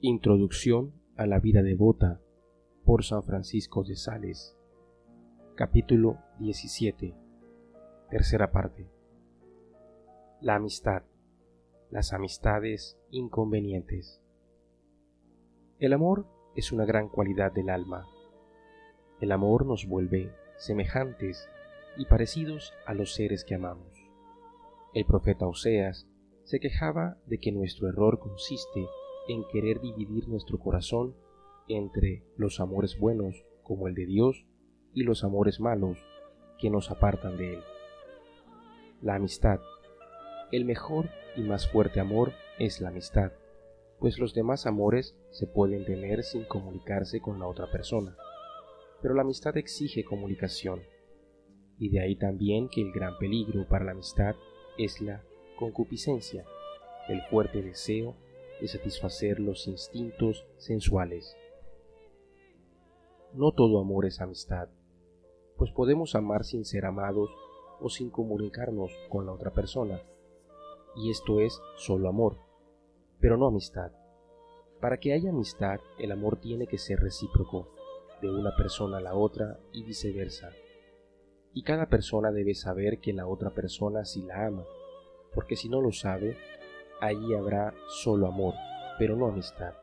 Introducción a la vida devota por San Francisco de Sales. Capítulo 17. Tercera parte. La amistad. Las amistades inconvenientes. El amor es una gran cualidad del alma. El amor nos vuelve semejantes y parecidos a los seres que amamos. El profeta Oseas se quejaba de que nuestro error consiste en querer dividir nuestro corazón entre los amores buenos como el de Dios y los amores malos que nos apartan de Él. La amistad. El mejor y más fuerte amor es la amistad, pues los demás amores se pueden tener sin comunicarse con la otra persona. Pero la amistad exige comunicación, y de ahí también que el gran peligro para la amistad es la concupiscencia, el fuerte deseo de satisfacer los instintos sensuales. No todo amor es amistad, pues podemos amar sin ser amados o sin comunicarnos con la otra persona, y esto es solo amor, pero no amistad. Para que haya amistad, el amor tiene que ser recíproco, de una persona a la otra y viceversa. Y cada persona debe saber que la otra persona sí la ama, porque si no lo sabe, allí habrá solo amor, pero no amistad.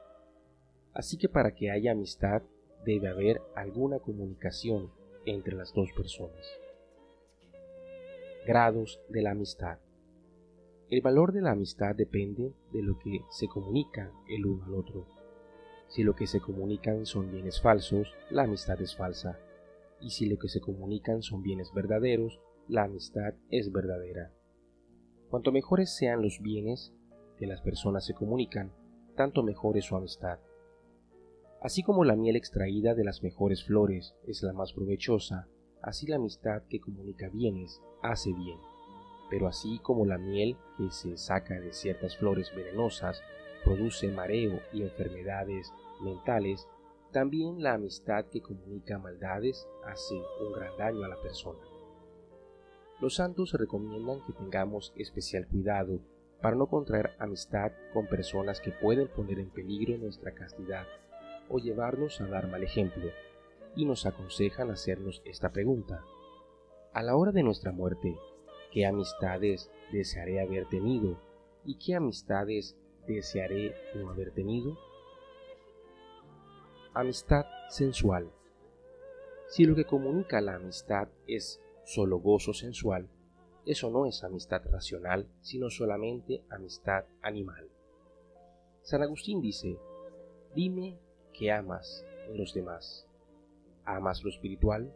Así que para que haya amistad debe haber alguna comunicación entre las dos personas. Grados de la amistad. El valor de la amistad depende de lo que se comunica el uno al otro. Si lo que se comunican son bienes falsos, la amistad es falsa. Y si lo que se comunican son bienes verdaderos, la amistad es verdadera. Cuanto mejores sean los bienes, que las personas se comunican, tanto mejor es su amistad. Así como la miel extraída de las mejores flores es la más provechosa, así la amistad que comunica bienes hace bien. Pero así como la miel que se saca de ciertas flores venenosas produce mareo y enfermedades mentales, también la amistad que comunica maldades hace un gran daño a la persona. Los santos recomiendan que tengamos especial cuidado para no contraer amistad con personas que pueden poner en peligro nuestra castidad o llevarnos a dar mal ejemplo, y nos aconsejan hacernos esta pregunta. A la hora de nuestra muerte, ¿qué amistades desearé haber tenido y qué amistades desearé no haber tenido? Amistad sensual. Si lo que comunica la amistad es solo gozo sensual, eso no es amistad racional, sino solamente amistad animal. San Agustín dice, dime que amas en los demás. ¿Amas lo espiritual?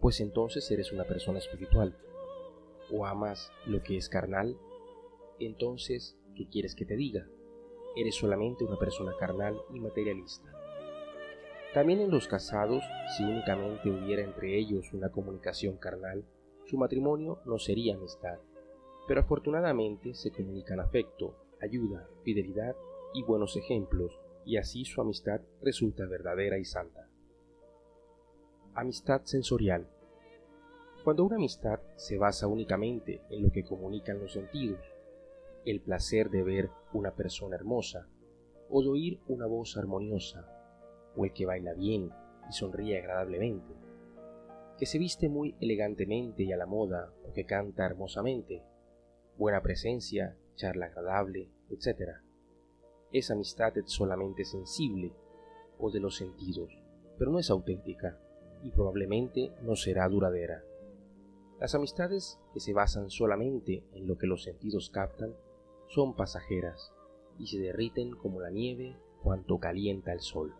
Pues entonces eres una persona espiritual. ¿O amas lo que es carnal? Entonces, ¿qué quieres que te diga? Eres solamente una persona carnal y materialista. También en los casados, si únicamente hubiera entre ellos una comunicación carnal, su matrimonio no sería amistad, pero afortunadamente se comunican afecto, ayuda, fidelidad y buenos ejemplos, y así su amistad resulta verdadera y santa. Amistad sensorial. Cuando una amistad se basa únicamente en lo que comunican los sentidos, el placer de ver una persona hermosa, o de oír una voz armoniosa, o el que baila bien y sonríe agradablemente, que se viste muy elegantemente y a la moda o que canta hermosamente, buena presencia, charla agradable, etc. Esa amistad solamente sensible o de los sentidos, pero no es auténtica y probablemente no será duradera. Las amistades que se basan solamente en lo que los sentidos captan son pasajeras y se derriten como la nieve cuanto calienta el sol.